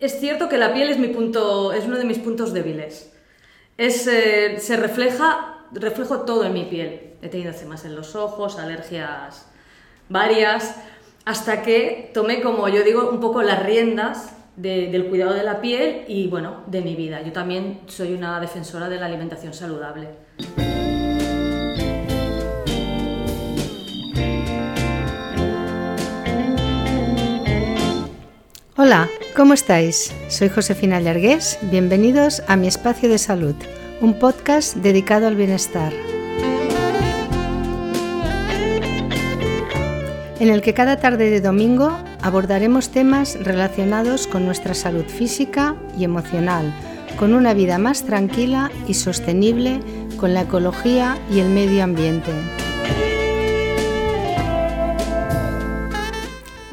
es cierto que la piel es, mi punto, es uno de mis puntos débiles. Es, eh, se refleja, reflejo todo en mi piel. He tenido edemas en los ojos, alergias varias, hasta que tomé, como yo digo, un poco las riendas del cuidado de la piel y, bueno, de mi vida. Yo también soy una defensora de la alimentación saludable. ¿Cómo estáis? Soy Josefina Llargués. Bienvenidos a Mi Espacio de Salud, un podcast dedicado al bienestar. En el que cada tarde de domingo abordaremos temas relacionados con nuestra salud física y emocional, con una vida más tranquila y sostenible con la ecología y el medio ambiente.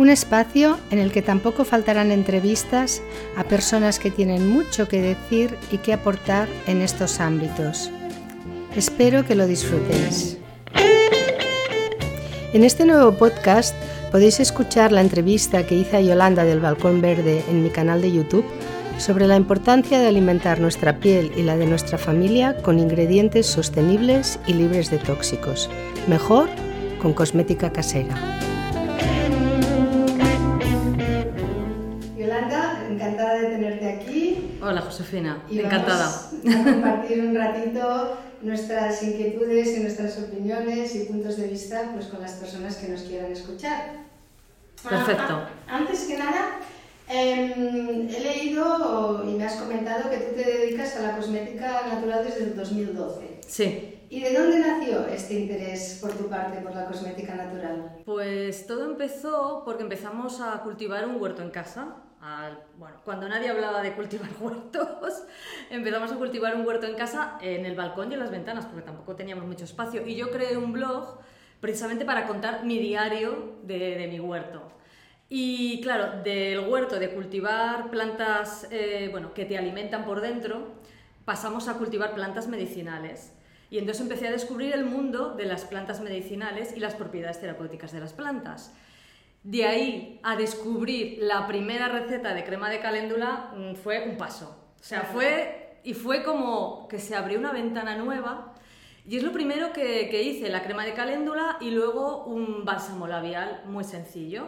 Un espacio en el que tampoco faltarán entrevistas a personas que tienen mucho que decir y que aportar en estos ámbitos. Espero que lo disfrutéis. En este nuevo podcast podéis escuchar la entrevista que hice a Yolanda del Balcón Verde en mi canal de YouTube sobre la importancia de alimentar nuestra piel y la de nuestra familia con ingredientes sostenibles y libres de tóxicos. Mejor con cosmética casera. Josefina, encantada. a compartir un ratito nuestras inquietudes y nuestras opiniones y puntos de vista pues, con las personas que nos quieran escuchar. Perfecto. antes que nada, em, he leído y me has comentado que tú te dedicas a la cosmética natural desde el 2012. Sí. ¿Y de dónde nació este interés por tu parte por la cosmética natural? Pues todo empezó porque empezamos a cultivar un huerto en casa bueno, cuando nadie hablaba de cultivar huertos, empezamos a cultivar un huerto en casa, en el balcón y en las ventanas, porque tampoco teníamos mucho espacio. Y yo creé un blog precisamente para contar mi diario de, mi huerto. Y claro, del huerto, de cultivar plantas eh, bueno, que te alimentan por dentro, pasamos a cultivar plantas medicinales. Y entonces empecé a descubrir el mundo de las plantas medicinales y las propiedades terapéuticas de las plantas. De ahí a descubrir la primera receta de crema de caléndula mm, fue un paso. O sea, fue y fue como que se abrió una ventana nueva. Y es lo primero que, hice, la crema de caléndula y luego un bálsamo labial muy sencillo.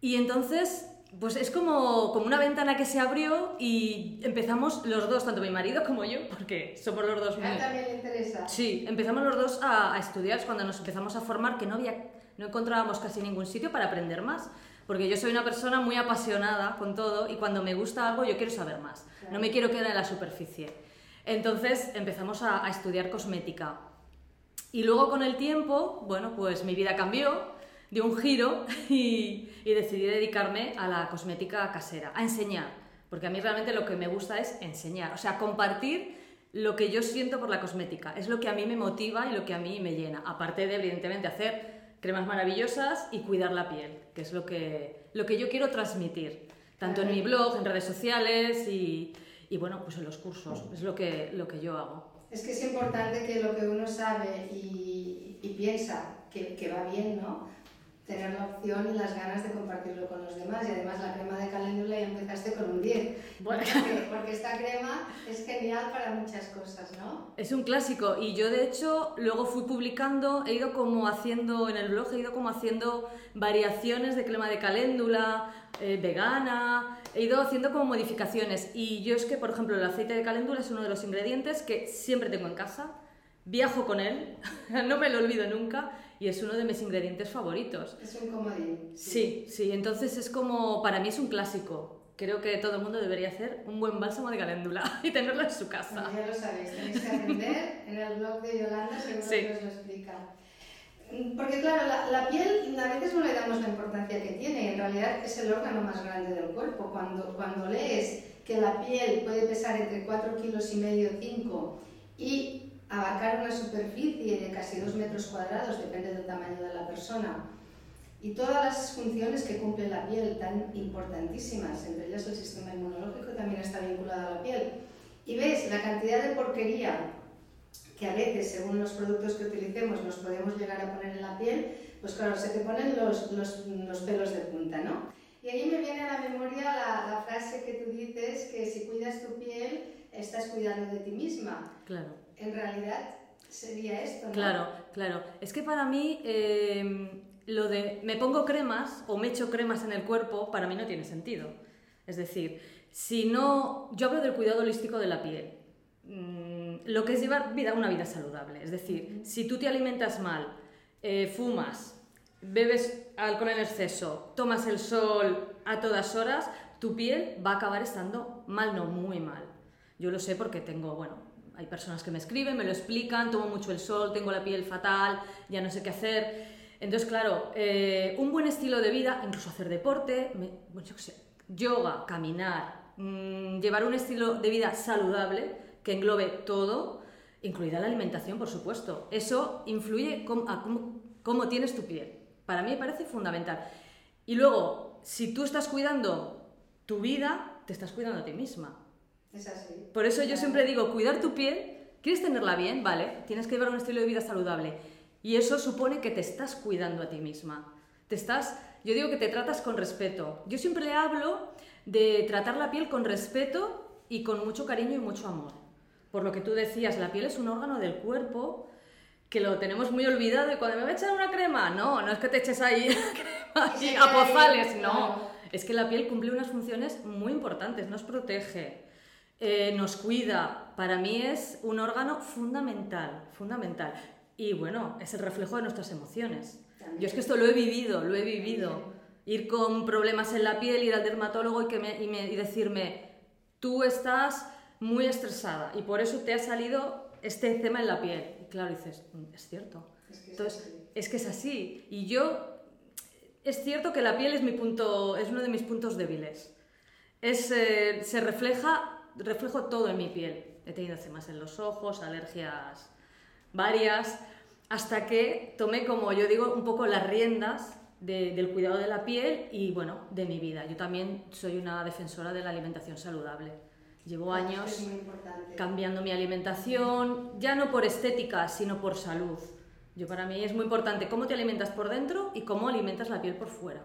Y entonces, pues es como, como una ventana que se abrió y empezamos los dos, tanto mi marido como yo, porque somos los dos... ¿A también le interesa? Sí, empezamos los dos a, a estudiar, cuando nos empezamos a formar, que no había no encontrábamos casi ningún sitio para aprender más, porque yo soy una persona muy apasionada con todo y cuando me gusta algo yo quiero saber más, no me quiero quedar en la superficie. Entonces empezamos a, estudiar cosmética. Y luego con el tiempo, bueno, pues mi vida cambió, dio un giro y, y decidí dedicarme a la cosmética casera, a enseñar, porque a mí realmente lo que me gusta es enseñar, o sea, compartir lo que yo siento por la cosmética, es lo que a mí me motiva y lo que a mí me llena, aparte de evidentemente hacer cremas maravillosas y cuidar la piel, que es lo que, lo que yo quiero transmitir, tanto en mi blog, en redes sociales y, y bueno, pues en los cursos, es lo que, lo que yo hago. Es que es importante que lo que uno sabe y, piensa que, que, va bien, ¿no? Tener la opción y las ganas de compartirlo con los demás. Y además la crema de caléndula ya empezaste con un 10. Bueno. Porque, esta crema es genial para muchas cosas, ¿no? Es un clásico y yo de hecho luego fui publicando, he ido como haciendo en el blog, he ido como haciendo variaciones de crema de caléndula, eh, vegana, he ido haciendo como modificaciones. Y yo es que, por ejemplo, el aceite de caléndula es uno de los ingredientes que siempre tengo en casa, viajo con él, no me lo olvido nunca y es uno de mis ingredientes favoritos. Es un comodín. Sí. sí, entonces es como, para mí es un clásico. Creo que todo el mundo debería hacer un buen bálsamo de caléndula y tenerlo en su casa. ya lo sabéis, tenéis que aprender en el blog de Yolanda, seguro que os lo explica. Porque claro, la, la, piel a veces no le damos la importancia que tiene, en realidad es el órgano más grande del cuerpo. Cuando, cuando lees que la piel puede pesar entre 4 kilos y medio, 5 y abarcar una superficie de casi 2 metros cuadrados, depende del tamaño de la persona, y todas las funciones que cumple la piel, tan importantísimas, entre ellas el sistema inmunológico también está vinculado a la piel, y ves la cantidad de porquería que a veces, según los productos que utilicemos, nos podemos llegar a poner en la piel, pues claro, se te ponen los, los, los pelos de punta, ¿no? Y ahí me viene a la memoria la, frase que estás cuidando de ti misma. Claro. En realidad sería esto, ¿no? Claro, claro. Es que para mí eh, lo de me pongo cremas o me echo cremas en el cuerpo, para mí no tiene sentido. Es decir, si no, yo hablo del cuidado holístico de la piel. Mm, lo que es llevar vida, una vida saludable. Es decir, si tú te alimentas mal, eh, fumas, bebes alcohol en exceso, tomas el sol a todas horas, tu piel va a acabar estando mal, no muy mal. Yo lo sé porque tengo, bueno, hay personas que me escriben, me lo explican, tomo mucho el sol, tengo la piel fatal, ya no sé qué hacer. Entonces, claro, eh, un buen estilo de vida, incluso hacer deporte, yoga, caminar, mmm, llevar un estilo de vida saludable que englobe todo, incluida la alimentación, por supuesto. Eso influye cómo, cómo tienes tu piel. Para mí me parece fundamental. Y luego, si tú estás cuidando tu vida, te estás cuidando a ti misma. Es así. Por eso yo siempre digo, cuidar tu piel, ¿quieres tenerla bien? Vale, tienes que llevar un estilo de vida saludable. Y eso supone que te estás cuidando a ti misma. Te estás, yo digo que te tratas con respeto. Yo siempre le hablo de tratar la piel con respeto y con mucho cariño y mucho amor. Por lo que tú decías, la piel es un órgano del cuerpo que lo tenemos muy olvidado y cuando me voy a echar una crema, no, no es que te eches ahí crema y a pozales, no. Es que la piel cumple unas funciones muy importantes, nos protege, eh, nos cuida. Para mí es un órgano fundamental, fundamental. Y bueno, es el reflejo de nuestras emociones. Yo es que esto lo he vivido, lo he vivido. Ir con problemas en la piel, ir al dermatólogo y, que me, y decirme, tú estás muy estresada y por eso te ha salido este tema en la piel claro, dices, mm, es cierto. Es que Entonces, es, que es así. Y yo, es cierto que la piel es, mi punto, es uno de mis puntos débiles. Es, eh, se refleja, reflejo todo en mi piel. He tenido edemas en los ojos, alergias varias, hasta que tomé, como yo digo, un poco las riendas del cuidado de la piel y, bueno, de mi vida. Yo también soy una defensora de la alimentación saludable. Llevo años cambiando mi alimentación, ya no por estética, sino por salud. Yo para mí es muy importante cómo te alimentas por dentro y cómo alimentas la piel por fuera.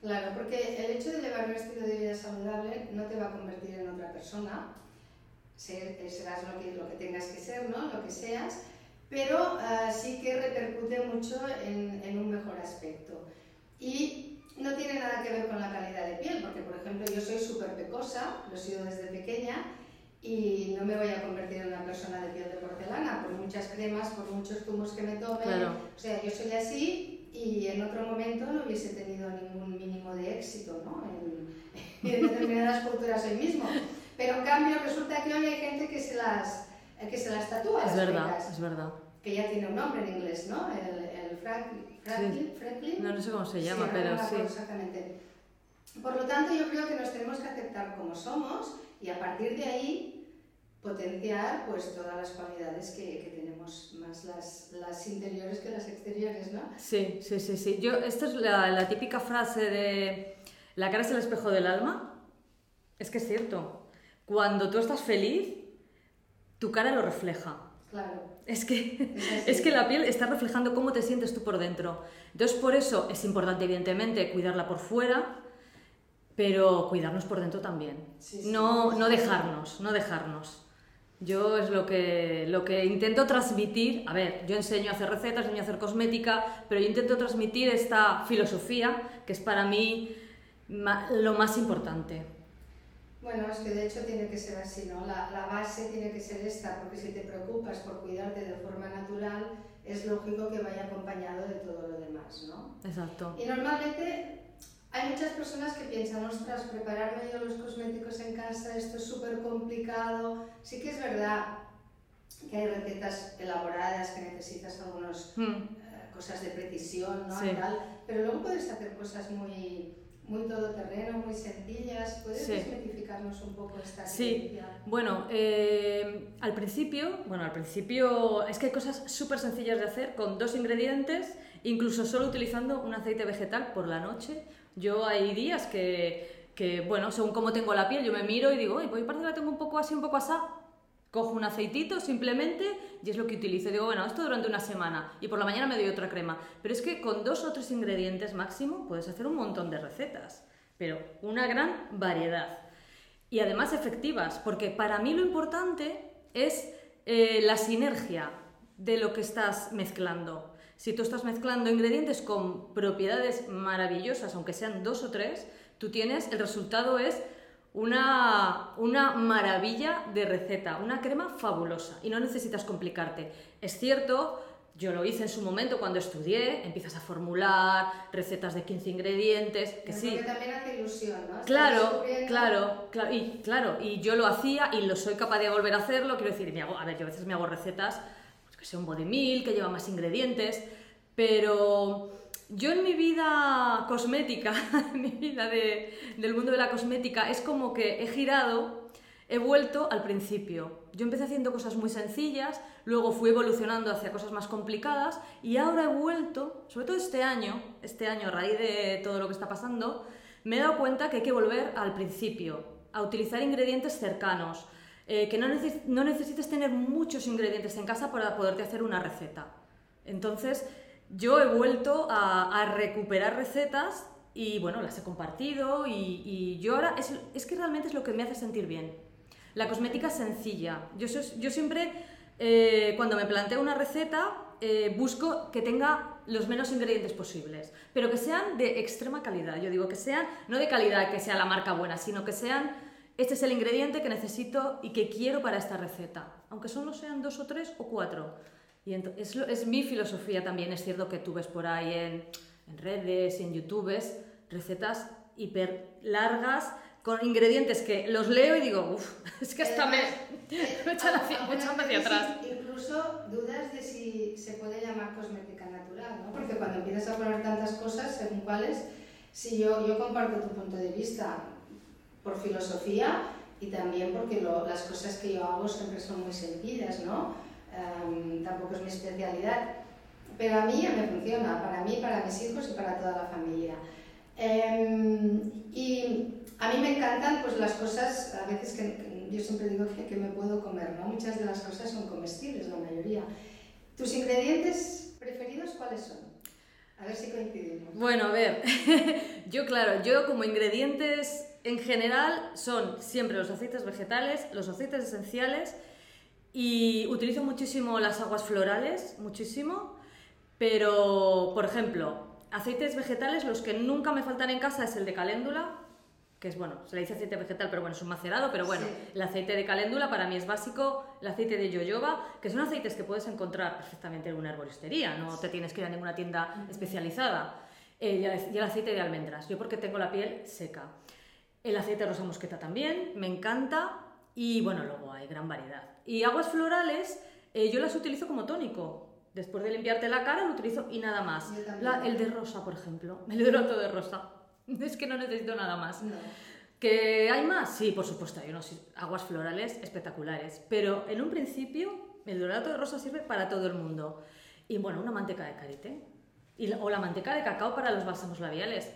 Claro, porque el hecho de llevar un estilo de vida saludable no te va a convertir en otra persona, serás lo que, lo que tengas que ser, ¿no? lo que seas, pero uh, sí que repercute mucho en, en un mejor aspecto. Y no tiene nada que ver con la calidad de piel, porque por ejemplo yo soy súper pecosa, lo he sido desde pequeña, y no me voy a convertir en una persona de piel de porcelana, por muchas cremas, por muchos zumos que me tome. O sea, yo soy así y en otro momento no hubiese tenido ningún mínimo de éxito ¿no? en, en determinadas culturas hoy mismo. Pero en cambio resulta que hoy hay gente que se las, que se las tatúa. Es verdad, es verdad. Que ya tiene un nombre en inglés, ¿no? El, el Franklin, No, sé cómo se llama, pero sí. Exactamente. Por lo tanto, yo creo que nos tenemos que aceptar como somos y a partir de ahí potenciar pues todas las cualidades que, que tenemos, más las, las, interiores que las exteriores, ¿no? Sí, sí, sí, sí. Yo, esta es la, la típica frase de la cara es el espejo del alma. Es que es cierto. Cuando tú estás feliz, tu cara lo refleja. Claro. Es que, es, que la piel está reflejando cómo te sientes tú por dentro. Entonces, por eso es importante, evidentemente, cuidarla por fuera, pero cuidarnos por dentro también. no, no dejarnos, no dejarnos. Yo es lo que, lo que intento transmitir. A ver, yo enseño a hacer recetas, enseño a hacer cosmética, pero yo intento transmitir esta filosofía que es para mí lo más importante. Bueno, es que de hecho tiene que ser así, ¿no? La, la, base tiene que ser esta, porque si te preocupas por cuidarte de forma natural, es lógico que vaya acompañado de todo lo demás, ¿no? Exacto. Y normalmente hay muchas personas que piensan, ostras, prepararme yo los cosméticos en casa, esto es súper complicado. Sí que es verdad que hay recetas elaboradas que necesitas algunas hmm. eh, cosas de precisión, ¿no? tal, pero luego puedes hacer cosas muy muy todoterreno, muy sencillas. ¿Puedes sí. un poco esta Sí, bueno, eh, al principio, bueno, al principio es que hay cosas súper sencillas de hacer con dos ingredientes, incluso solo utilizando un aceite vegetal por la noche. Yo hay días que, que bueno, según cómo tengo la piel, yo me miro y digo, oye, pues parece que la tengo un poco así, un poco asá, cojo un aceitito simplemente y es lo que utilizo. Digo, bueno, esto durante una semana y por la mañana me doy otra crema. Pero es que con dos o tres ingredientes máximo puedes hacer un montón de recetas, pero una gran variedad. y además efectivas, porque para mí lo importante es eh, la sinergia de lo que estás mezclando. Si tú estás mezclando ingredientes con propiedades maravillosas, aunque sean dos o tres, tú tienes, el resultado es una, una maravilla de receta, una crema fabulosa y no necesitas complicarte. Es cierto, yo lo hice en su momento cuando estudié, empiezas a formular recetas de 15 ingredientes, que sí. Que también hace ilusión, ¿no? Claro, claro, claro, y claro, y yo lo hacía y lo soy capaz de volver a hacerlo, quiero decir, me hago, a ver, yo a veces me hago recetas, que sea un body meal, que lleva más ingredientes, pero yo en mi vida cosmética, en mi vida del mundo de la cosmética, es como que he girado he vuelto al principio. Yo empecé haciendo cosas muy sencillas, luego fui evolucionando hacia cosas más complicadas y ahora he vuelto, sobre todo este año, este año a raíz de todo lo que está pasando, me he dado cuenta que hay que volver al principio, a utilizar ingredientes cercanos, eh, que no, no, necesites tener muchos ingredientes en casa para poderte hacer una receta. Entonces, yo he vuelto a, recuperar recetas y bueno, las he compartido y, yo ahora es, que realmente es lo que me hace sentir bien. La cosmética sencilla. Yo, yo siempre, eh, cuando me planteo una receta, eh, busco que tenga los menos ingredientes posibles, pero que sean de extrema calidad. Yo digo que sean, no de calidad, que sea la marca buena, sino que sean, este es el ingrediente que necesito y que quiero para esta receta, aunque solo sean dos o tres o cuatro. Y es, es, mi filosofía también, es cierto que tú ves por ahí en, en redes y en youtubes recetas hiper largas con ingredientes que los leo y digo, uff, es que hasta me, me echan hacia, hacia atrás. Incluso dudas de si se puede llamar cosmética natural, ¿no? Porque cuando empiezas a poner tantas cosas, según cuáles, si yo, yo comparto tu punto de vista por filosofía y también porque las cosas que yo hago siempre son muy sencillas, ¿no? Em, tampoco es mi especialidad, pero a mí ya me funciona, para mí, para mis hijos y para toda la familia. Em, y a mí me encantan pues, las cosas, a veces que, yo siempre digo que, que, me puedo comer, ¿no? Muchas de las cosas son comestibles, la mayoría. ¿Tus ingredientes preferidos cuáles son? A ver si coincidimos. Bueno, a ver, yo claro, yo como ingredientes en general son siempre los aceites vegetales, los aceites esenciales y utilizo muchísimo las aguas florales, muchísimo, pero por ejemplo, aceites vegetales, los que nunca me faltan en casa es el de caléndula, que es bueno, se le dice aceite vegetal, pero bueno, es un macerado, pero bueno, el aceite de caléndula para mí es básico, el aceite de yoyoba, que son aceites que puedes encontrar perfectamente en una herboristería, no te tienes que ir a ninguna tienda especializada. Eh, y, el, aceite de almendras, yo porque tengo la piel seca. El aceite de rosa mosqueta también, me encanta, y bueno, luego hay gran variedad. Y aguas florales, eh, yo las utilizo como tónico, Después de limpiarte la cara lo utilizo y nada más. el de rosa, por ejemplo. El hidrato de rosa. Es que no necesito nada más. ¿Que hay más? Sí, por supuesto, hay unos aguas florales espectaculares. Pero en un principio, el hidrato de rosa sirve para todo el mundo. Y bueno, una manteca de karité. Y, o la manteca de cacao para los bálsamos labiales.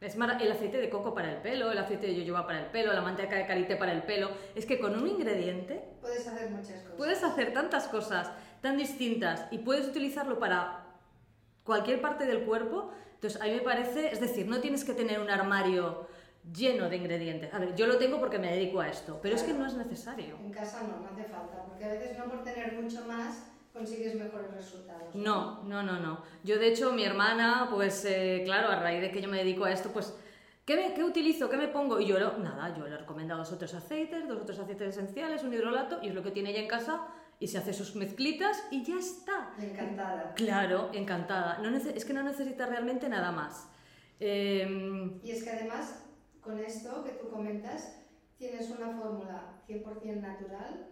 Es el aceite de coco para el pelo, el aceite de yoyoba para el pelo, la manteca de karité para el pelo. Es que con un ingrediente... Puedes hacer muchas cosas. Puedes hacer tantas cosas tan distintas y puedes utilizarlo para cualquier parte del cuerpo. Entonces, a mí me parece, es decir, no tienes que tener un armario lleno de ingredientes. A ver, yo lo tengo porque me dedico a esto, pero es que no es necesario. En casa no, no hace falta, porque a veces no por tener mucho más consigues mejores resultados. No, no, no, no. Yo de hecho, mi hermana, pues eh, claro, a raíz de que yo me dedico a esto, pues, ¿qué, ¿qué utilizo? ¿Qué me pongo? Y yo, nada, yo le he recomendado dos otros aceites, dos otros aceites esenciales, un hidrolato, y es lo que tiene ella en casa, y se hace sus mezclitas y ya está. Encantada. Claro, encantada. No es que no necesita realmente nada más. Em, y es que además, con esto que tú comentas, tienes una fórmula 100% natural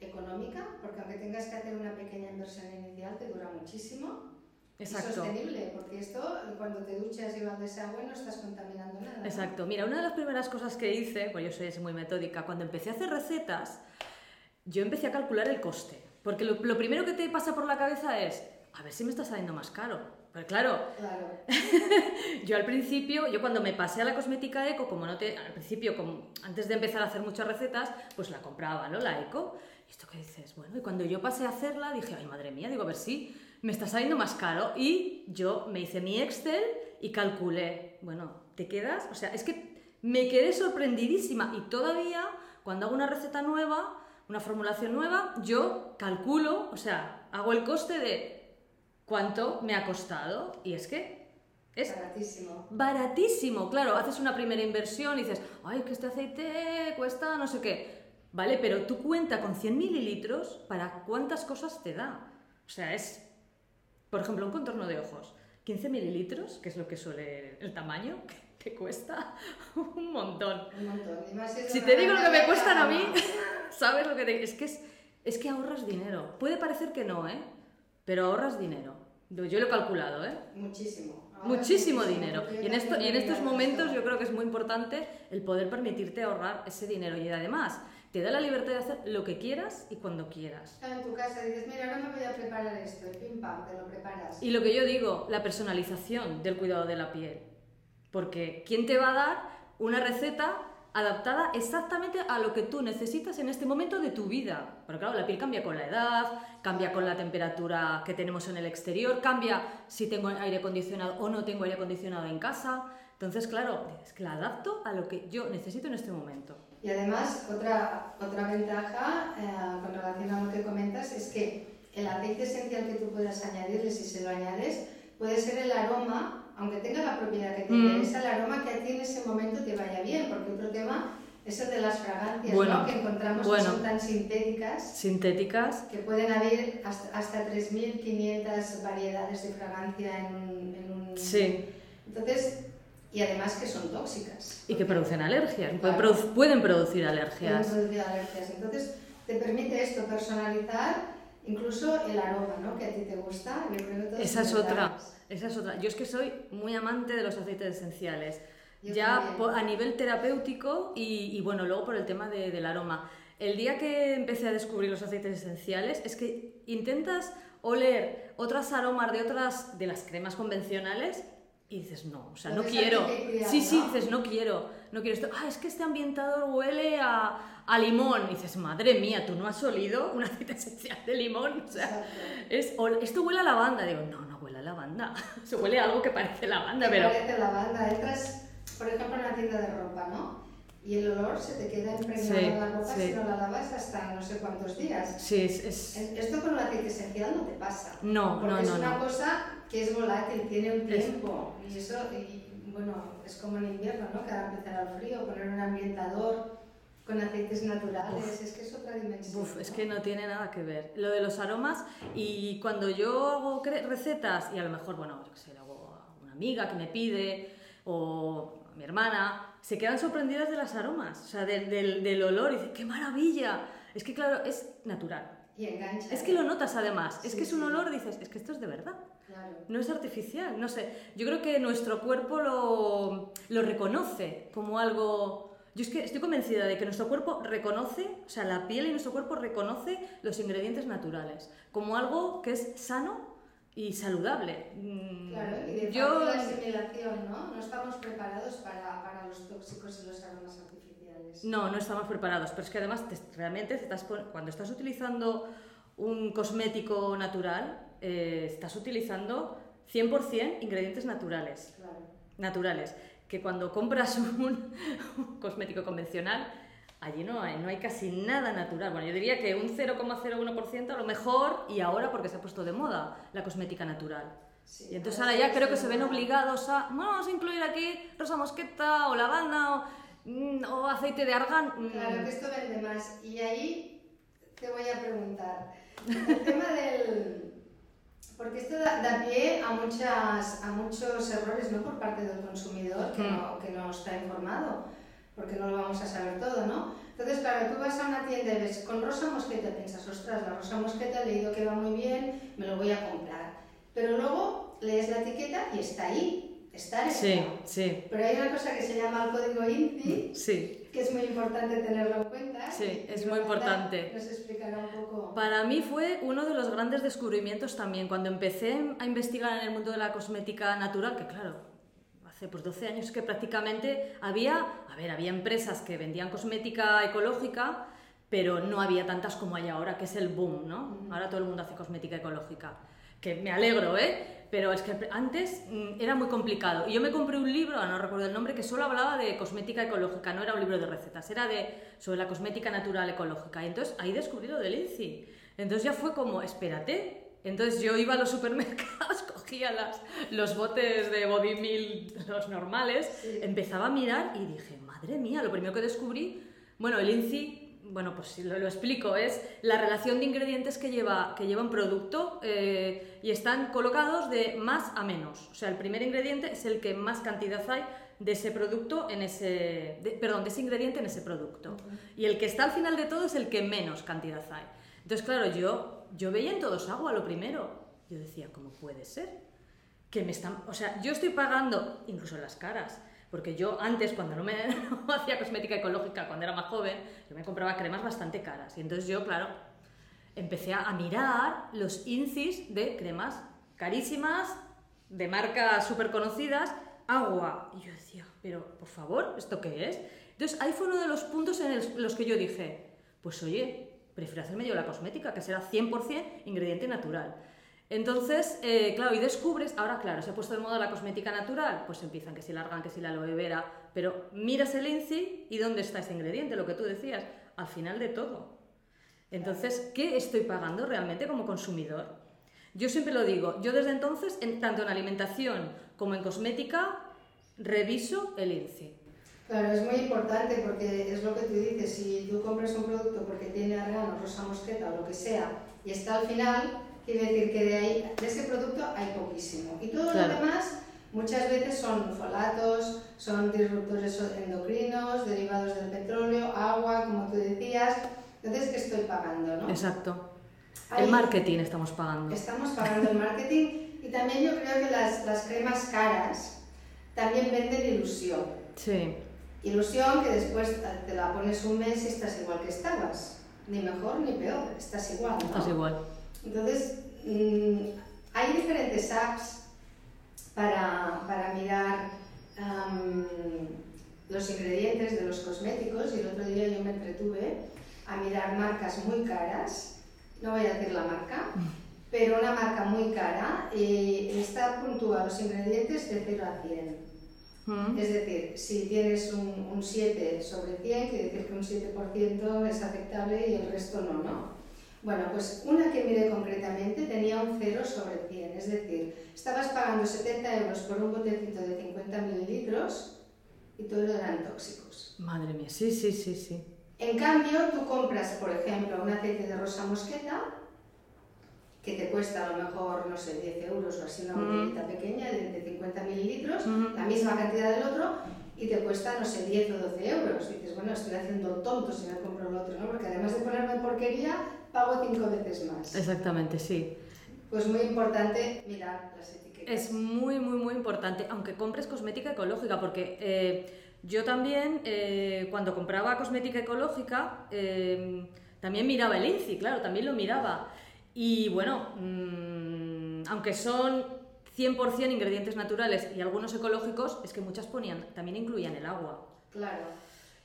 económica, porque aunque tengas que hacer una pequeña inversión inicial, te dura muchísimo. Exacto. Y sostenible, porque esto cuando te duchas y vas de agua no estás contaminando nada. Exacto. Mira, una de las primeras cosas que hice, pues yo soy muy metódica, cuando empecé a hacer recetas, yo empecé a calcular el coste. Porque lo, primero que te pasa por la cabeza es, a ver si me está saliendo más caro. Pero claro, claro. yo al principio, yo cuando me pasé a la cosmética eco, como no te, al principio, como, antes de empezar a hacer muchas recetas, pues la compraba, ¿no? La eco. ¿Esto qué dices? Bueno, y cuando yo pasé a hacerla dije, ay madre mía, digo, a ver si me está saliendo más caro. Y yo me hice mi Excel y calculé, bueno, te quedas, o sea, es que Me quedé sorprendidísima y todavía cuando hago una receta nueva, una formulación nueva, yo calculo, o sea, hago el coste de cuánto me ha costado y es que es baratísimo. Baratísimo, claro, haces una primera inversión y dices, ay, que este aceite cuesta no sé qué. Vale, pero tú cuenta con 100 mililitros para cuántas cosas te da. O sea, es, por ejemplo, un contorno de ojos. 15 mililitros, que es lo que suele el tamaño, que, cuesta un montón. Un montón. si te digo lo que me cuestan a mí, sabes lo que te... Es que, es, es que ahorras dinero. Puede parecer que no, ¿eh? Pero ahorras dinero. Yo lo he calculado, ¿eh? Muchísimo. muchísimo dinero. Y en, esto, y en estos momentos yo creo que es muy importante el poder permitirte ahorrar ese dinero. Y además, te da la libertad de hacer lo que quieras y cuando quieras. En tu casa dices, mira, ahora me voy a preparar esto, y pim pam, te lo preparas. Y lo que yo digo, la personalización del cuidado de la piel. Porque ¿quién te va a dar una receta adaptada exactamente a lo que tú necesitas en este momento de tu vida. Pero claro, la piel cambia con la edad, cambia con la temperatura que tenemos en el exterior, cambia si tengo aire acondicionado o no tengo aire acondicionado en casa. Entonces, claro, es que la adapto a lo que yo necesito en este momento. Y además, otra, otra ventaja eh, con relación a lo que comentas es que el aceite esencial que tú puedas añadirle, si se lo añades, puede ser el aroma aunque tenga la propiedad que te mm. interesa, el aroma que a ti en ese momento te vaya bien, porque otro tema es el de las fragancias, ¿no? que encontramos que son tan sintéticas. Sintéticas. Que pueden haber hasta, hasta 3.500 variedades de fragancia en en un... Sí. Entonces, y además que son tóxicas. Y que producen alergias, pueden, pueden, producir alergias. Pueden producir alergias. Entonces, te permite esto personalizar incluso el aroma, ¿no? Que a ti te gusta. Esa es otra. Esa es otra. Yo es que soy muy amante de los aceites esenciales. ya a nivel terapéutico y, bueno, luego por el tema del aroma. El día que empecé a descubrir los aceites esenciales es que intentas oler otras aromas de otras de las cremas convencionales y dices, no, o sea, no quiero. sí, sí, dices, no quiero, no quiero esto. Ah, es que este ambientador huele a, a limón. Y dices, madre mía, tú no has olido un aceite esencial de limón. O sea, es, esto huele a lavanda. Digo, no, no huele a lavanda. Se huele a algo que parece lavanda, pero. Parece lavanda. Entras, por ejemplo, en una tienda de ropa, ¿no? Y el olor se te queda impregnado en la ropa si no la lavas hasta no sé cuántos días. Sí, es, Esto con el aceite esencial no te pasa. No, porque no, no. Es una cosa que es volátil, tiene un tiempo. Y eso, y, bueno, es como en invierno, ¿no? Que ahora empezar el frío, poner un ambientador con aceites naturales, es que es otra dimensión. Uf, es que no tiene nada que ver. Lo de los aromas, y cuando yo hago recetas, y a lo mejor, bueno, yo qué sé, hago a una amiga que me pide, o mi hermana, se quedan sorprendidas de los aromas, o sea, del, del, del olor, y dicen, ¡qué maravilla! Es que, claro, es natural. Y engancha. Es que lo notas además, es que es un olor, dices, es que esto es de verdad. Claro. No es artificial, no sé. Yo creo que nuestro cuerpo lo, lo reconoce como algo yo es que estoy convencida de que nuestro cuerpo reconoce, o sea, la piel y nuestro cuerpo reconoce los ingredientes naturales como algo que es sano y saludable. Mm, claro, y de Yo... la asimilación, ¿no? No estamos preparados para, para, los tóxicos y los aromas artificiales. No, no estamos preparados, pero es que además realmente estás, cuando estás utilizando un cosmético natural, eh, estás utilizando 100% ingredientes naturales. Claro. Naturales que cuando compras un, cosmético convencional, allí no hay, no hay casi nada natural. Bueno, yo diría que un 0,01% a lo mejor, y ahora porque se ha puesto de moda la cosmética natural. y entonces ahora ya creo que se ven obligados a, vamos a incluir aquí rosa mosqueta o lavanda o, mm, o aceite de argán. Mm. Claro que esto vende más. Y ahí te voy a preguntar, el tema del porque esto da, pie a, muchas, a muchos errores ¿no? por parte del consumidor que, hmm. no, que no está informado, porque no lo vamos a saber todo, ¿no? Claro, tú vas a una tienda y ves con rosa mosqueta, piensas, ostras, la rosa mosqueta he leído que va muy bien, me lo voy a comprar. Pero luego lees la etiqueta y está ahí, está en Sí, sí. Pero hay una cosa que se llama el código INCI, sí que es muy importante tenerlo en cuenta. Sí, es muy importante. ¿Nos explicará un poco? Para mí fue uno de los grandes descubrimientos también, cuando empecé a investigar en el mundo de la cosmética natural, que claro, hace pues 12 años que prácticamente había, a ver, había empresas que vendían cosmética ecológica, pero no había tantas como hay ahora, que es el boom, ¿no? Ahora todo el mundo hace cosmética ecológica. que me alegro, ¿eh? Pero es que antes mm, era muy complicado. Y yo me compré un libro, no recuerdo el nombre, que solo hablaba de cosmética ecológica, no era un libro de recetas, era de sobre la cosmética natural ecológica. Y entonces ahí descubrí lo del INCI. Entonces ya fue como, espérate. Entonces yo iba a los supermercados, cogía las, los botes de Body Meal, los normales, empezaba a mirar y dije, madre mía, lo primero que descubrí, bueno, el INCI bueno, pues lo, lo, explico, es la relación de ingredientes que lleva, que lleva un producto eh, y están colocados de más a menos. O sea, el primer ingrediente es el que más cantidad hay de ese producto en ese, perdón, de ese ingrediente en ese producto. Y el que está al final de todo es el que menos cantidad hay. Entonces, claro, yo, yo veía en todos agua lo primero. Yo decía, ¿cómo puede ser? Que me están, o sea, yo estoy pagando, incluso las caras, porque yo antes, cuando no me hacía cosmética ecológica, cuando era más joven, yo me compraba cremas bastante caras. Y entonces yo, claro, empecé a mirar los índices de cremas carísimas, de marcas súper conocidas, agua. Y yo decía, pero por favor, ¿esto qué es? Entonces ahí fue uno de los puntos en los que yo dije, pues oye, prefiero hacerme yo la cosmética, que será 100% ingrediente natural. Entonces, eh, claro, y descubres, ahora claro, se ha puesto de moda la cosmética natural, pues empiezan que si largan, que si la aloe vera, pero miras el INCI y dónde está ese ingrediente, lo que tú decías, al final de todo. Entonces, ¿qué estoy pagando realmente como consumidor? Yo siempre lo digo, yo desde entonces, tanto en alimentación como en cosmética, reviso el INCI. Claro, es muy importante porque es lo que tú dices, si tú compras un producto porque tiene argano, rosa mosqueta o lo que sea, y está al final, Quiere decir que de, ahí, de ese producto hay poquísimo. Y todo lo demás muchas veces son folatos, son disruptores endocrinos, derivados del petróleo, agua, como tú decías. Entonces, ¿qué estoy pagando? ¿no? Exacto. el marketing estamos pagando. Estamos pagando el marketing y también yo creo que las, las cremas caras también venden ilusión. Sí. Ilusión que después te la pones un mes y estás igual que estabas. Ni mejor ni peor, estás igual. ¿no? Estás igual. Entonces, mm, hay diferentes apps para, para mirar los ingredientes de los cosméticos y el otro día yo me entretuve a mirar marcas muy caras, no voy a decir la marca, pero una marca muy cara y está puntúa los ingredientes de 0 a 100. Mm. Es decir, si tienes un, un 7 sobre 100, quiere decir que un 7% es aceptable y el resto no, ¿no? Bueno, pues una que miré concretamente tenía un 0 sobre 100, es decir, estabas pagando 70 euros por un botecito de 50 mililitros y todos eran tóxicos. Madre mía, sí, sí, sí, sí. En cambio, tú compras, por ejemplo, un aceite de rosa mosqueta que te cuesta a lo mejor, no sé, 10 euros o así, una botellita pequeña de, 50 mililitros, la misma cantidad del otro, y te cuesta, no sé, 10 o 12 euros. Y dices, bueno, estoy haciendo tonto si me compro el otro, ¿no? Porque además de ponerme porquería, pago cinco veces más. Exactamente, sí. Pues muy importante mirar las etiquetas. Es muy, muy, muy importante, aunque compres cosmética ecológica, porque eh, yo también, eh, cuando compraba cosmética ecológica, eh, también miraba el INCI, claro, también lo miraba. Y bueno, mm, aunque son 100% ingredientes naturales y algunos ecológicos, es que muchas ponían, también incluían el agua. Claro.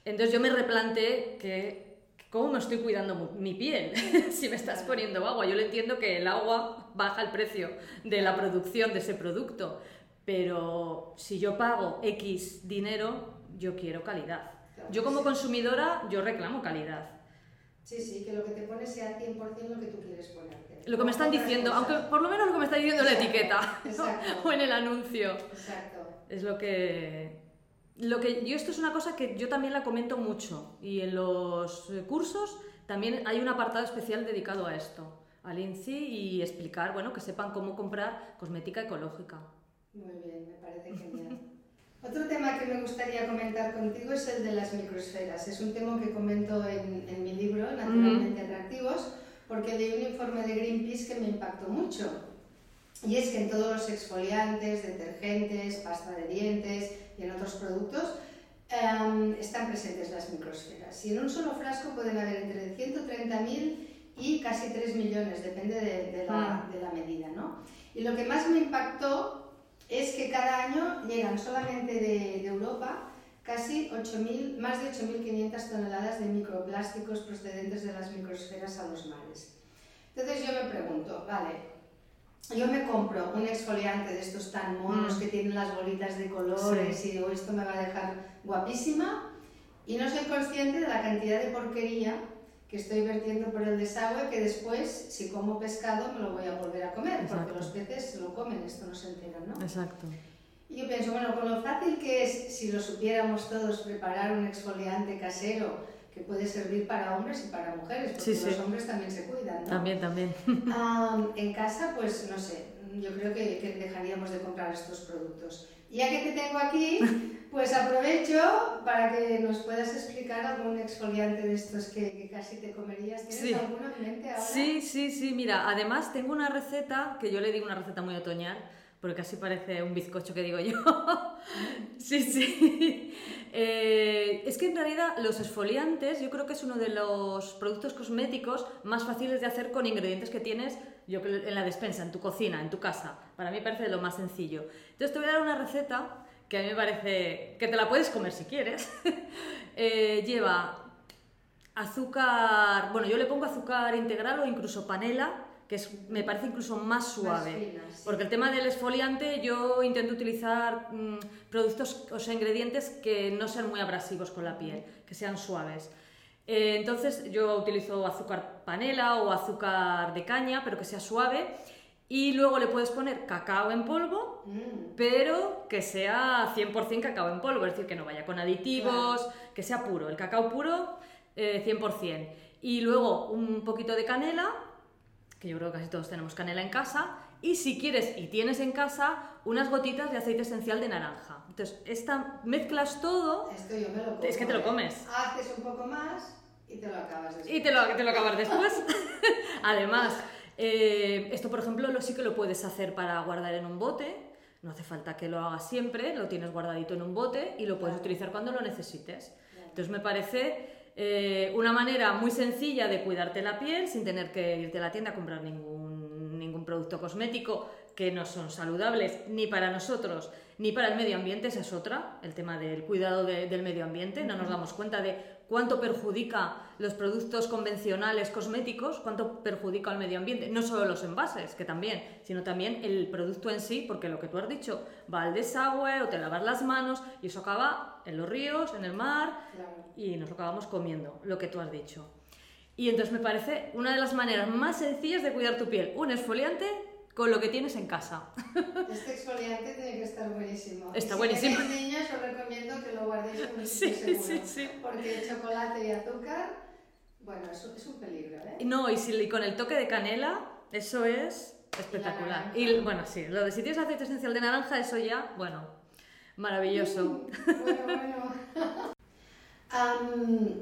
Entonces yo me replanteé que ¿cómo me estoy cuidando mi piel si me estás poniendo agua? Yo le entiendo que el agua baja el precio de la producción de ese producto, pero si yo pago X dinero, yo quiero calidad. Yo como consumidora, yo reclamo calidad. Sí, sí, que lo que te pones sea 100% lo que tú quieres ponerte. Lo que me están diciendo, aunque por lo menos lo que me está diciendo en la etiqueta o en el anuncio. Exacto. Es lo que lo que yo esto es una cosa que yo también la comento mucho y en los cursos también hay un apartado especial dedicado a esto, al INCI y explicar, bueno, que sepan cómo comprar cosmética ecológica. Muy bien, me parece genial. Otro tema que me gustaría comentar contigo es el de las microesferas. Es un tema que comento en, en mi libro, Naturalmente Atractivos, porque leí un informe de Greenpeace que me impactó mucho. Y es que en todos los exfoliantes, detergentes, pasta de dientes, y en otros productos, em, están presentes las microsferas. Y en un solo frasco pueden haber entre 130.000 y casi 3 millones, depende de, la, ah. de, la, medida. ¿no? Y lo que más me impactó es que cada año llegan solamente de, de Europa casi 8.000, más de 8.500 toneladas de microplásticos procedentes de las microsferas a los mares. Entonces yo me pregunto, vale, yo me compro un exfoliante de estos tan monos Mm. que tienen las bolitas de colores y digo, esto me va a dejar guapísima y no soy consciente de la cantidad de porquería que estoy vertiendo por el desagüe que después, si como pescado, me lo voy a volver a comer, Exacto. porque los peces lo comen, esto no se enteran, ¿no? Exacto. Y yo pienso, bueno, con lo fácil que es, si lo supiéramos todos, preparar un exfoliante casero que puede servir para hombres y para mujeres, porque Sí, sí. los hombres también se cuidan, ¿no? También, también. Am, en casa, pues no sé, yo creo que, que dejaríamos de comprar estos productos. Ya que te tengo aquí, pues aprovecho para que nos puedas explicar algún exfoliante de estos que, que casi te comerías. ¿Tienes Sí. alguno en mente ahora? Sí, sí, sí, mira, además tengo una receta que yo le digo una receta muy otoñal, porque casi parece un bizcocho que digo yo. sí, sí. Eh, es que en realidad los esfoliantes yo creo que es uno de los productos cosméticos más fáciles de hacer con ingredientes que tienes yo en la despensa, en tu cocina, en tu casa. Para mí parece lo más sencillo. Entonces te voy a dar una receta que a mí me parece que te la puedes comer si quieres. Eh, lleva azúcar, bueno, yo le pongo azúcar integral o incluso panela, que es, me parece incluso más suave. fina, sí. Porque el tema del esfoliante yo intento utilizar mm, productos, o sea, ingredientes que no sean muy abrasivos con la piel, que sean suaves. Eh, entonces yo utilizo azúcar panela o azúcar de caña, pero que sea suave. Y luego le puedes poner cacao en polvo, Mm, pero que sea 100% cacao en polvo, es decir, que no vaya con aditivos, que sea puro, el cacao puro eh, 100%. Y luego un poquito de canela, que yo creo que casi todos tenemos canela en casa, y si quieres y tienes en casa, unas gotitas de aceite esencial de naranja. Entonces, esta, mezclas todo Esto yo me lo como. Es que te lo ¿eh? comes. Haces un poco más y te lo acabas después. y te lo, te lo acabas después. Además, eh, esto por ejemplo lo, sí que lo puedes hacer para guardar en un bote. No hace falta que lo hagas siempre, lo tienes guardadito en un bote y lo puedes Claro. utilizar cuando lo necesites. Entonces me parece eh, una manera muy sencilla de cuidarte la piel sin tener que irte a la tienda a comprar ningún, ningún producto cosmético que no son saludables ni para nosotros ni para el medio ambiente. Esa es otra, el tema del cuidado de- del medio ambiente. No nos damos cuenta de cuánto perjudica los productos convencionales cosméticos, cuánto perjudica al medio ambiente. No solo los envases, que también, sino también el producto en sí, porque lo que tú has dicho va al desagüe o te lavas las manos y eso acaba en los ríos, en el mar y nos lo acabamos comiendo, lo que tú has dicho. Y entonces me parece una de las maneras más sencillas de cuidar tu piel, un exfoliante con lo que tienes en casa. Este exfoliante tiene que estar buenísimo. Está Y buenísimo. Si niños, os recomiendo que lo guardéis en un Sí, sitio seguro. sí, sí. Porque chocolate y azúcar, bueno, es un, es un peligro, ¿eh? No, y si y con el toque de canela, eso es espectacular. Y bueno, sí, lo de si tienes aceite esencial de naranja, eso ya, bueno, maravilloso. Bueno, bueno. Am,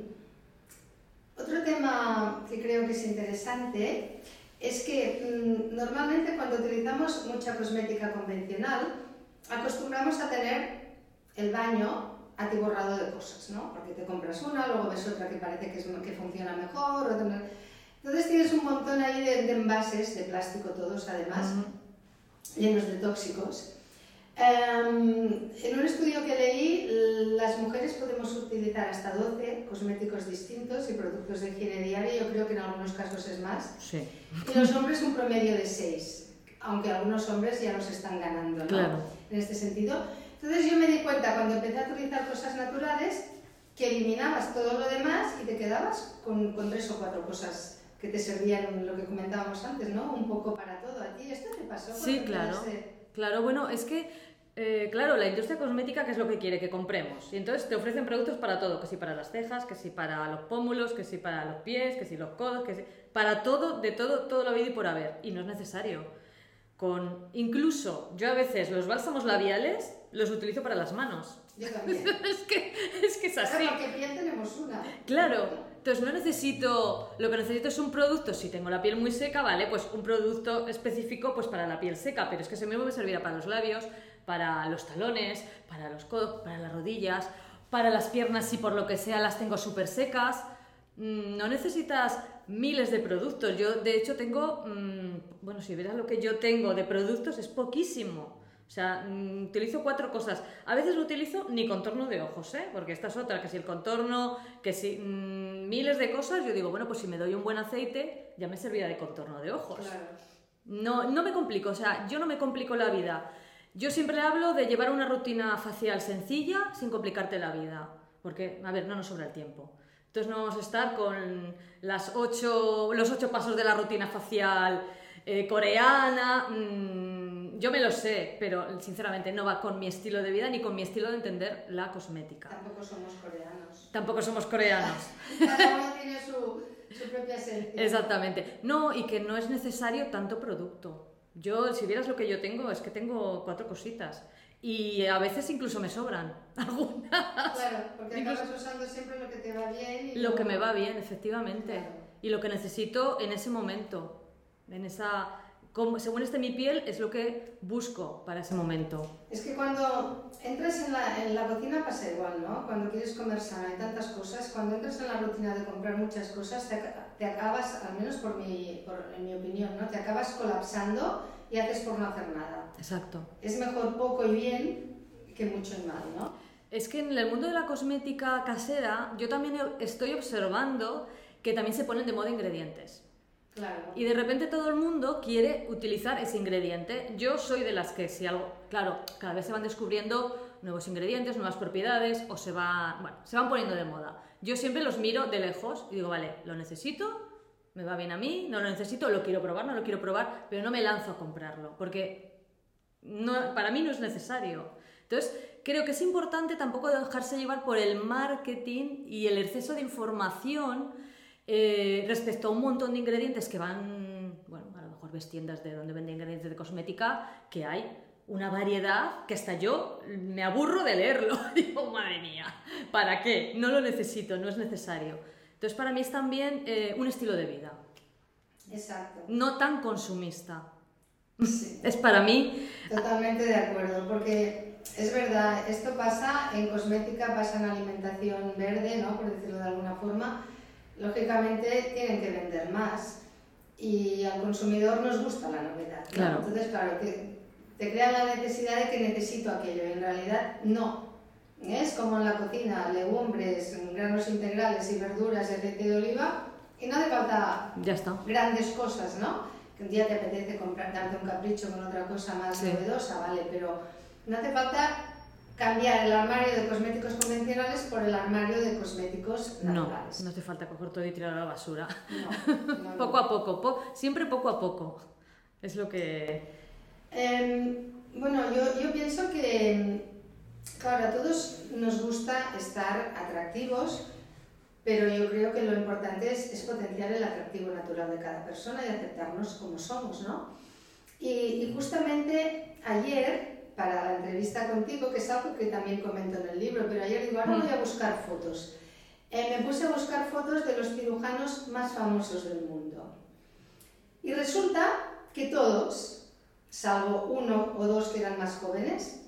otro tema que creo que es interesante es que mm, normalmente cuando utilizamos mucha cosmética convencional acostumbramos a tener el baño atiborrado de cosas, ¿no? Porque te compras una, luego ves otra que parece que, es, que funciona mejor. otra Entonces tienes un montón ahí de, de envases, de plástico todos además, llenos de tóxicos. Em, en un estudio que leí, las mujeres podemos utilizar hasta 12 cosméticos distintos y productos de higiene diaria, yo creo que en algunos casos es más, Sí, y los hombres un promedio de 6, aunque algunos hombres ya nos están ganando ¿no? Claro. en este sentido. Entonces yo me di cuenta cuando empecé a utilizar cosas naturales que eliminabas todo lo demás y te quedabas con, con tres o cuatro cosas que te servían, lo que comentábamos antes, ¿no? Un poco para todo. ¿A ti esto te pasó? Sí, claro. Claro, bueno, es que, eh, claro, la industria cosmética, ¿qué es lo que quiere? Que compremos. Y entonces te ofrecen productos para todo, que si para las cejas, que si para los pómulos, que si para los pies, que si los codos, que si... Para todo, de todo, todo lo habido y por haber. Y no es necesario. Con, incluso, yo a veces los bálsamos labiales los utilizo para las manos. Yo también. es, que, es que es así. Claro, porque tenemos una. Claro, entonces no necesito, lo que necesito es un producto, si tengo la piel muy seca, vale, pues un producto específico pues para la piel seca, pero es que ese mismo me servirá para los labios, para los talones, para los codos, para las rodillas, para las piernas si por lo que sea las tengo súper secas. Mm, No necesitas miles de productos. Yo, de hecho, tengo, mm, bueno, si vieras lo que yo tengo de productos, es poquísimo. O sea, mm, utilizo cuatro cosas. A veces no utilizo ni contorno de ojos, ¿eh? Porque esta es otra, que si el contorno, que si mm, miles de cosas, yo digo, bueno, pues si me doy un buen aceite, ya me servirá de contorno de ojos. Claro. No, no me complico, o sea, yo no me complico la vida. Yo siempre hablo de llevar una rutina facial sencilla sin complicarte la vida, porque, a ver, no nos sobra el tiempo. Entonces no vamos a estar con las ocho, los ocho pasos de la rutina facial eh, coreana. Mm, yo me lo sé, pero sinceramente no va con mi estilo de vida ni con mi estilo de entender la cosmética. Tampoco somos coreanos. Tampoco somos coreanos. Cada uno tiene su, su propia esencia. Exactamente. No, y que no es necesario tanto producto. Yo, si vieras lo que yo tengo, es que tengo cuatro cositas. Y a veces incluso me sobran algunas. Claro, porque acabas usando siempre lo que te va bien. Y Lo que me va bien, efectivamente. Claro. Y lo que necesito en ese momento. En esa. Como- según esté mi piel, es lo que busco para ese momento. Es que cuando entras en la, en la cocina pasa igual, ¿no? Cuando quieres comer sano hay tantas cosas, cuando entras en la rutina de comprar muchas cosas, te, aca- te acabas, al menos por mi, por, en mi opinión, ¿no? Te acabas colapsando y haces por no hacer nada. Exacto. Es mejor poco y bien que mucho y mal, ¿no? Es que en el mundo de la cosmética casera, yo también estoy observando que también se ponen de moda ingredientes. Y de repente todo el mundo quiere utilizar ese ingrediente. Yo soy de las que si algo, claro, cada vez se van descubriendo nuevos ingredientes, nuevas propiedades o se van, bueno, se van poniendo de moda. Yo siempre los miro de lejos y digo, vale, lo necesito, me va bien a mí, no lo necesito, lo quiero probar, no lo quiero probar, pero no me lanzo a comprarlo porque no, para mí no es necesario. Entonces, creo que es importante tampoco dejarse llevar por el marketing y el exceso de información eh, respecto a un montón de ingredientes que van, bueno, a lo mejor ves tiendas de donde venden ingredientes de cosmética, que hay una variedad que hasta yo me aburro de leerlo. Digo, madre mía, ¿para qué? No lo necesito, no es necesario. Entonces, para mí es también eh, un estilo de vida, Exacto. no tan consumista. Sí. Es para mí, Totalmente de acuerdo, porque es verdad, esto pasa en cosmética, pasa en alimentación verde, ¿no? por decirlo de alguna forma. Lógicamente tienen que vender más y al consumidor nos gusta la novedad. ¿no? Claro. Entonces, claro, te, te crea la necesidad de que necesito aquello, y en realidad no. Es como en la cocina, legumbres, granos integrales y verduras aceite de oliva, y no hace falta ya está. grandes cosas, ¿no? Que un día te apetece comprar, darte un capricho con otra cosa más Sí. novedosa, ¿vale? Pero no hace falta cambiar el armario de cosméticos convencionales por el armario de cosméticos No, naturales. no hace falta coger todo y tirarlo a la basura. No, no, no. Poco a poco, po- siempre poco a poco. Es lo que... Em, bueno, yo, yo pienso que, claro, a todos nos gusta estar atractivos, pero yo creo que lo importante es, es potenciar el atractivo natural de cada persona y aceptarnos como somos, ¿no? Y, y justamente ayer, para la entrevista contigo, que es algo que también comento en el libro, pero ayer digo, ahora voy a buscar fotos. Eh, me puse a buscar fotos de los cirujanos más famosos del mundo. Y resulta que todos, salvo uno o dos que eran más jóvenes,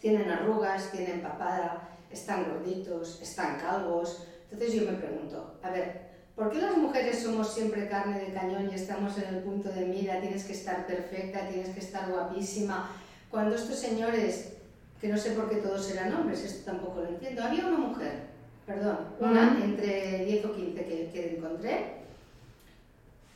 tienen arrugas, tienen papada, están gorditos, están calvos. Entonces yo me pregunto, a ver, ¿por qué las mujeres somos siempre carne de cañón y estamos en el punto de mira, tienes que estar perfecta, tienes que estar guapísima? Cuando estos señores, que no sé por qué todos eran hombres, esto tampoco lo entiendo, había una mujer, perdón, una Ujú. entre 10 o 15 que, que encontré,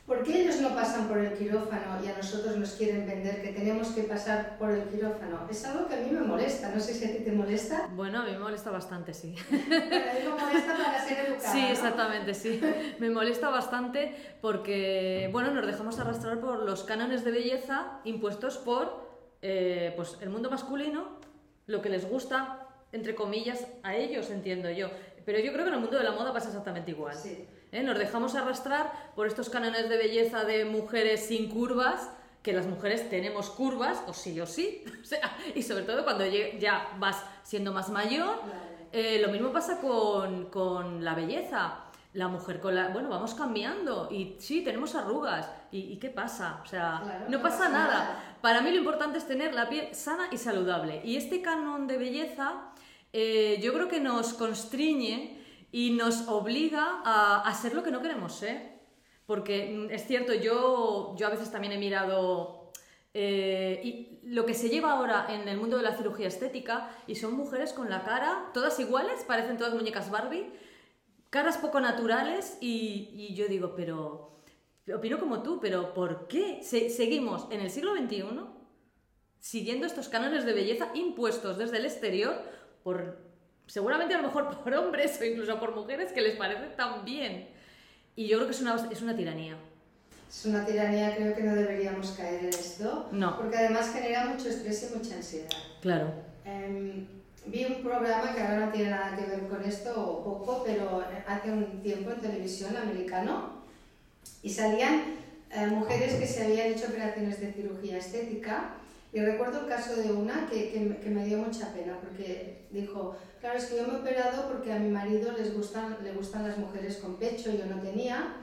¿Por qué ellos no pasan por el quirófano y a nosotros nos quieren vender que tenemos que pasar por el quirófano? Es algo que a mí me molesta, no sé si a ti te molesta. Bueno, a mí me molesta bastante, sí. Pero digo molesta para ser educada. Sí, ¿no? exactamente, sí. Me molesta bastante porque, bueno, nos dejamos arrastrar por los cánones de belleza impuestos por eh, pues, el mundo masculino, lo que les gusta, entre comillas, a ellos, entiendo yo. Pero yo creo que en el mundo de la moda pasa exactamente igual. Sí. ¿eh? Nos dejamos arrastrar por estos cánones de belleza de mujeres sin curvas, que las mujeres tenemos curvas, o sí o sí. O sea, y sobre todo cuando ya vas siendo más mayor, eh, lo mismo pasa con, con la belleza. La mujer con la... Bueno, vamos cambiando y sí, tenemos arrugas. ¿Y, y qué pasa? O sea, Claro, no, pasa, nada. Para mí lo importante es tener la piel sana y saludable. Y este canon de belleza eh, yo creo que nos constriñe y nos obliga a, a ser lo que no queremos ser. Porque mm, es cierto, yo, yo a veces también he mirado eh, y lo que se lleva ahora en el mundo de la cirugía estética y son mujeres con la cara todas iguales, parecen todas muñecas Barbie, caras poco naturales y, y yo digo, pero opino como tú, pero ¿por qué seguimos en el siglo XXI siguiendo estos cánones de belleza impuestos desde el exterior por, seguramente a lo mejor por hombres o incluso por mujeres que les parece tan bien? Y yo creo que es una, es una tiranía. Es una tiranía, creo que no deberíamos caer en esto. No. Porque además genera mucho estrés y mucha ansiedad. Claro. Em, vi un programa que ahora no tiene nada que ver con esto, o poco, pero hace un tiempo en televisión americano, y salían eh, mujeres que se habían hecho operaciones de cirugía estética. Y recuerdo el caso de una que, que, me dio mucha pena porque dijo, claro, es que yo me he operado porque a mi marido les gustan, le gustan las mujeres con pecho, yo no tenía,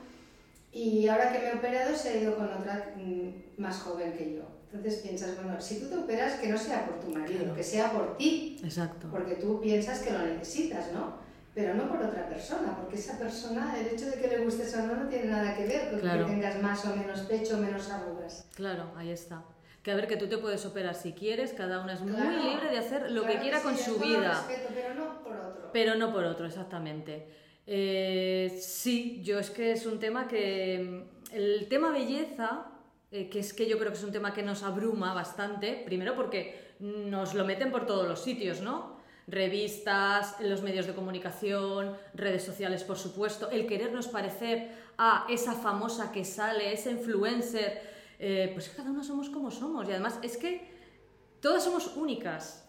y ahora que me he operado se ha ido con otra mm, más joven que yo. Entonces piensas, bueno, si tú te operas, que no sea por tu marido, que sea por ti. Exacto. Porque tú piensas que lo necesitas, ¿no? pero no por otra persona, porque esa persona, el hecho de que le gustes o no, no tiene nada que ver con que tengas más o menos pecho o menos arrugas. Claro, ahí está. Que a ver, que tú te puedes operar si quieres, cada uno es muy libre de hacer lo que quiera con su vida. Respeto, pero no por otro. Pero no por otro, exactamente. Eh, sí, yo es que es un tema que. El tema belleza, eh, que es que yo creo que es un tema que nos abruma bastante, primero porque nos lo meten por todos los sitios, ¿no? revistas, los medios de comunicación, redes sociales, por supuesto, el querernos parecer a esa famosa que sale, esa influencer, eh, pues cada uno somos como somos y además es que todas somos únicas.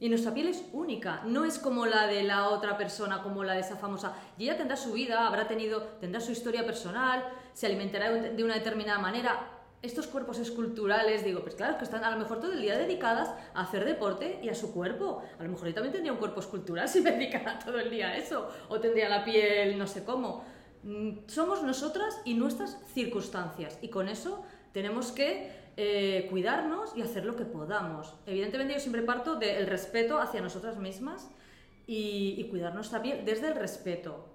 Y nuestra piel es única, no es como la de la otra persona, como la de esa famosa. Y ella tendrá su vida, habrá tenido, tendrá su historia personal, se alimentará de una determinada manera, estos cuerpos esculturales, digo, pues claro, que están a lo mejor todo el día dedicadas a hacer deporte y a su cuerpo. A lo mejor yo también tendría un cuerpo escultural si me dedicara todo el día a eso, o tendría la piel no sé cómo. Mm, somos nosotras y nuestras circunstancias, y con eso tenemos que eh, cuidarnos y hacer lo que podamos. Evidentemente yo siempre parto del respeto hacia nosotras mismas y, y cuidar nuestra piel desde el respeto.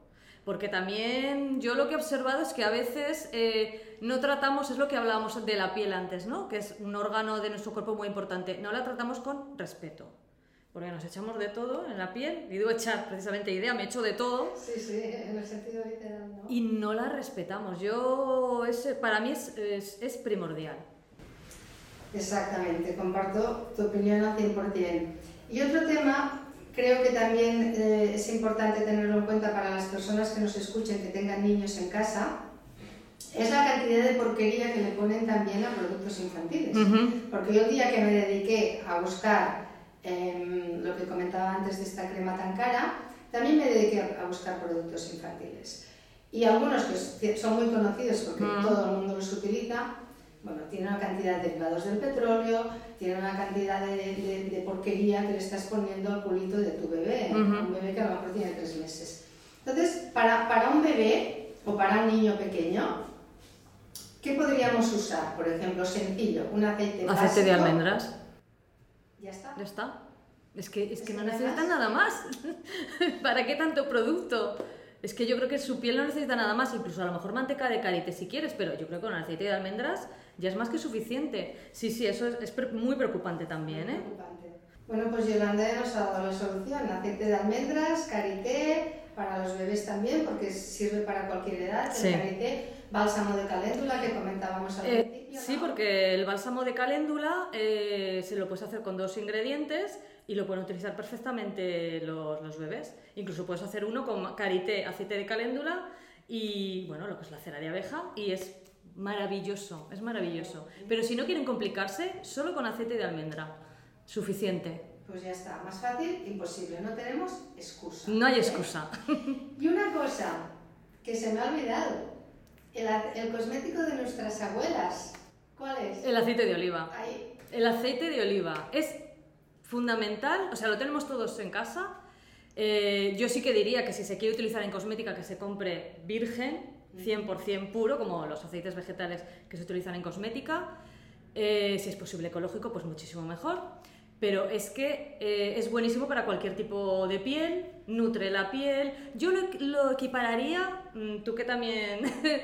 Porque también yo lo que he observado es que a veces eh, no tratamos, es lo que hablábamos de la piel antes, ¿no? Que es un órgano de nuestro cuerpo muy importante. No la tratamos con respeto. Porque nos echamos de todo en la piel. Y digo echar, precisamente idea, me echo de todo. Sí, sí, en el sentido literal, ¿no? Y no la respetamos. Yo, ese, para mí es, es, es primordial. Exactamente, comparto tu opinión al 100%. Y otro tema Creo que también eh, es importante tenerlo en cuenta para las personas que nos escuchen, que tengan niños en casa, es la cantidad de porquería que le ponen también a productos infantiles. Porque yo el día que me dediqué a buscar em, lo que comentaba antes de esta crema tan cara, también me dediqué a buscar productos infantiles. Y algunos que son muy conocidos porque todo el mundo los utiliza, bueno, tiene una cantidad de derivados del petróleo, tiene una cantidad de, de, porquería que le estás poniendo al culito de tu bebé, un bebé que a lo mejor tiene tres meses. Entonces, para, para un bebé o para un niño pequeño, ¿qué podríamos usar? Por ejemplo, sencillo, un aceite Aceite de almendras. Ya está. Ya está. Es que, es que no necesitan nada más. ¿Para qué tanto producto? Es que yo creo que su piel no necesita nada más, incluso a lo mejor manteca de karité si quieres, pero yo creo que con aceite de almendras ya es más que suficiente. Sí, sí, eso es, muy preocupante también, ¿eh? Bueno, pues Yolanda ya nos ha dado la solución. Aceite de almendras, karité, para los bebés también, porque sirve para cualquier edad. El karité, bálsamo de caléndula que comentábamos al eh, principio. Sí, porque el bálsamo de caléndula eh, se lo puedes hacer con dos ingredientes y lo pueden utilizar perfectamente los, los bebés. Incluso puedes hacer uno con karité, aceite de caléndula y, bueno, lo que es la cera de abeja y es Maravilloso, es maravilloso. Pero si no quieren complicarse, solo con aceite de almendra. Suficiente. Pues ya está, más fácil, imposible. No tenemos excusa. No hay excusa. y una cosa que se me ha olvidado, el, el, cosmético de nuestras abuelas. ¿Cuál es? El aceite de oliva. El aceite de oliva es fundamental, o sea, lo tenemos todos en casa. Eh, yo sí que diría que si se quiere utilizar en cosmética, que se compre virgen, 100% puro, como los aceites vegetales que se utilizan en cosmética. Eh, si es posible ecológico, pues muchísimo mejor. Pero es que eh, es buenísimo para cualquier tipo de piel, nutre la piel. Yo lo, equipararía, mm, tú que también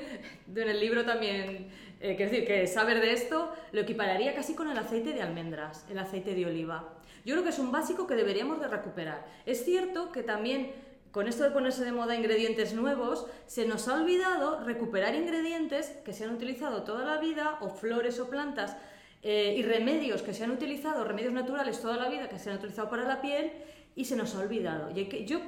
en el libro también, eh, decir, que saber de esto, lo equipararía casi con el aceite de almendras, el aceite de oliva. Yo creo que es un básico que deberíamos de recuperar. Es cierto que también con esto de ponerse de moda ingredientes nuevos, se nos ha olvidado recuperar ingredientes que se han utilizado toda la vida, o flores o plantas, eh, y remedios que se han utilizado, remedios naturales toda la vida que se han utilizado para la piel, y se nos ha olvidado. Y yo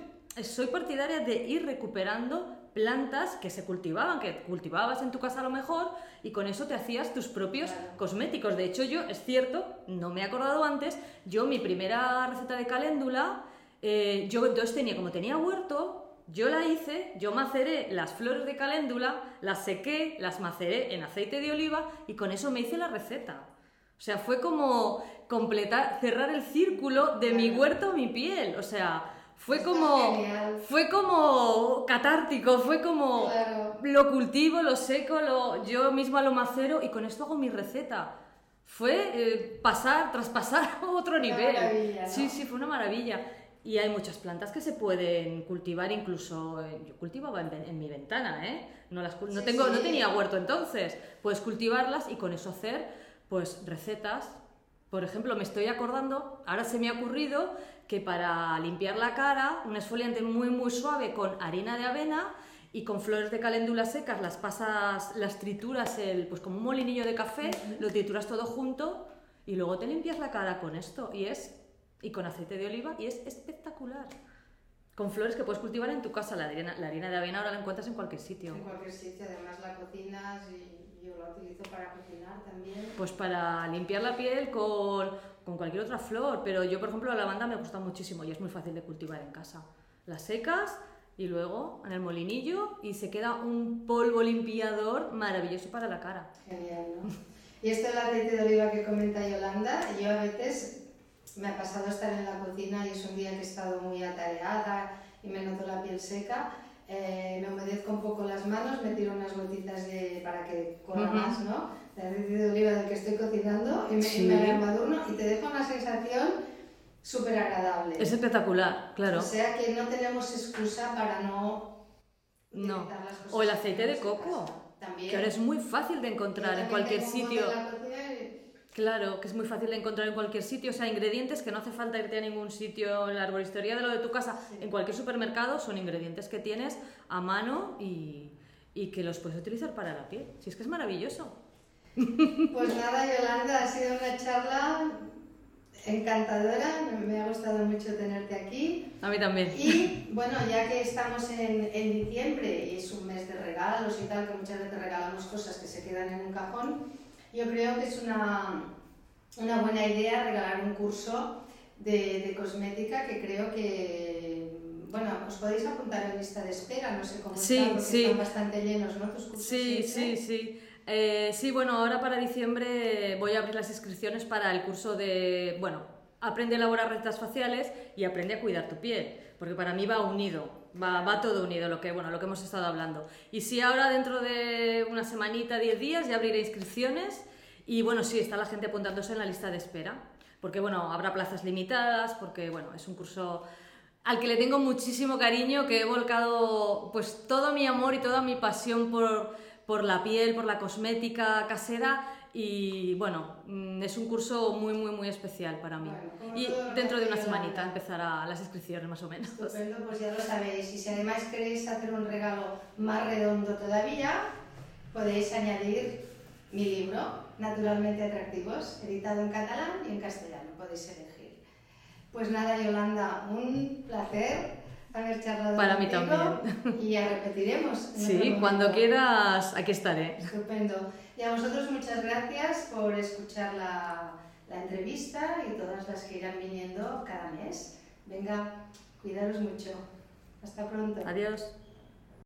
soy partidaria de ir recuperando plantas que se cultivaban, que cultivabas en tu casa a lo mejor, y con eso te hacías tus propios cosméticos. De hecho, yo, es cierto, no me he acordado antes, yo mi primera receta de caléndula, eh, yo entonces tenía, como tenía huerto, yo la hice, yo maceré las flores de caléndula, las sequé, las maceré en aceite de oliva y con eso me hice la receta. O sea, fue como completar, cerrar el círculo de mi huerto a mi piel. O sea, fue como, fue como catártico, fue como lo cultivo, lo seco, lo, yo misma lo macero y con esto hago mi receta. Fue eh, pasar, traspasar a otro nivel. Sí, sí, fue una maravilla. Y hay muchas plantas que se pueden cultivar, incluso eh, yo cultivaba en, mi ventana, ¿eh? No, las, no, tengo, no tenía huerto entonces. Puedes cultivarlas y con eso hacer pues recetas. Por ejemplo, me estoy acordando, ahora se me ha ocurrido que para limpiar la cara, un esfoliante muy muy suave con harina de avena y con flores de caléndula secas las pasas, las trituras el, pues como un molinillo de café, lo trituras todo junto y luego te limpias la cara con esto y es y con aceite de oliva y es espectacular. Con flores que puedes cultivar en tu casa, la harina, la harina de avena ahora la encuentras en cualquier sitio. En cualquier sitio, además la cocinas y yo la utilizo para cocinar también. Pues para limpiar la piel con con cualquier otra flor, pero yo, por ejemplo, la lavanda me gusta muchísimo y es muy fácil de cultivar en casa. La secas y luego en el molinillo y se queda un polvo limpiador maravilloso para la cara. Genial, ¿no? Y esto del aceite de oliva que comenta Yolanda, yo a veces me ha pasado estar en la cocina y es un día que he estado muy atareada y me noto la piel seca, eh, me humedezco un poco las manos, me tiro unas gotitas de, para que corra más, ¿no? de aceite de oliva del que estoy cocinando y me, sí. me y te deja una sensación súper agradable. Es espectacular, claro. O sea que no tenemos excusa para no... No. o el aceite de coco. También. Que ahora es muy fácil de encontrar en cualquier sitio. Claro, que es muy fácil de encontrar en cualquier sitio. O sea, ingredientes que no hace falta irte a ningún sitio en la arboristería de lo de tu casa. En cualquier supermercado son ingredientes que tienes a mano y, y que los puedes utilizar para la piel. Si es que es maravilloso. Pues nada, Yolanda, ha sido una charla encantadora, me ha gustado mucho tenerte aquí. A mí también. Y bueno, ya que estamos en, en, diciembre y es un mes de regalos y tal, que muchas veces regalamos cosas que se quedan en un cajón, yo creo que es una, una buena idea regalar un curso de, de, cosmética que creo que, bueno, os podéis apuntar en lista de espera, no sé cómo sí, está, porque sí. están bastante llenos, ¿no? Tus cursos sí, sí, sí. Eh, sí, bueno, ahora para diciembre voy a abrir las inscripciones para el curso de, bueno, aprende a elaborar recetas faciales y aprende a cuidar tu piel, porque para mí va unido, va, va todo unido lo que, bueno, lo que hemos estado hablando. Y sí, ahora dentro de una semanita, 10 días, ya abriré inscripciones y bueno, sí, está la gente apuntándose en la lista de espera, porque bueno, habrá plazas limitadas, porque bueno, es un curso al que le tengo muchísimo cariño, que he volcado pues todo mi amor y toda mi pasión por por la piel, por la cosmética casera y bueno, mm, es un curso muy, muy, muy especial para mí. y dentro de una semanita empezará las inscripciones más o menos. Estupendo, pues ya lo sabéis. Y si además queréis hacer un regalo más redondo todavía, podéis añadir mi libro, Naturalmente Atractivos, editado en catalán y en castellano, podéis elegir. Pues nada, Yolanda, un placer haber charlado Para mí también. Y ya repetiremos. Sí, cuando quieras, aquí estaré. Estupendo. Y a vosotros muchas gracias por escuchar la, la entrevista y todas las que irán viniendo cada mes. Venga, cuidaros mucho. Hasta pronto. Adiós.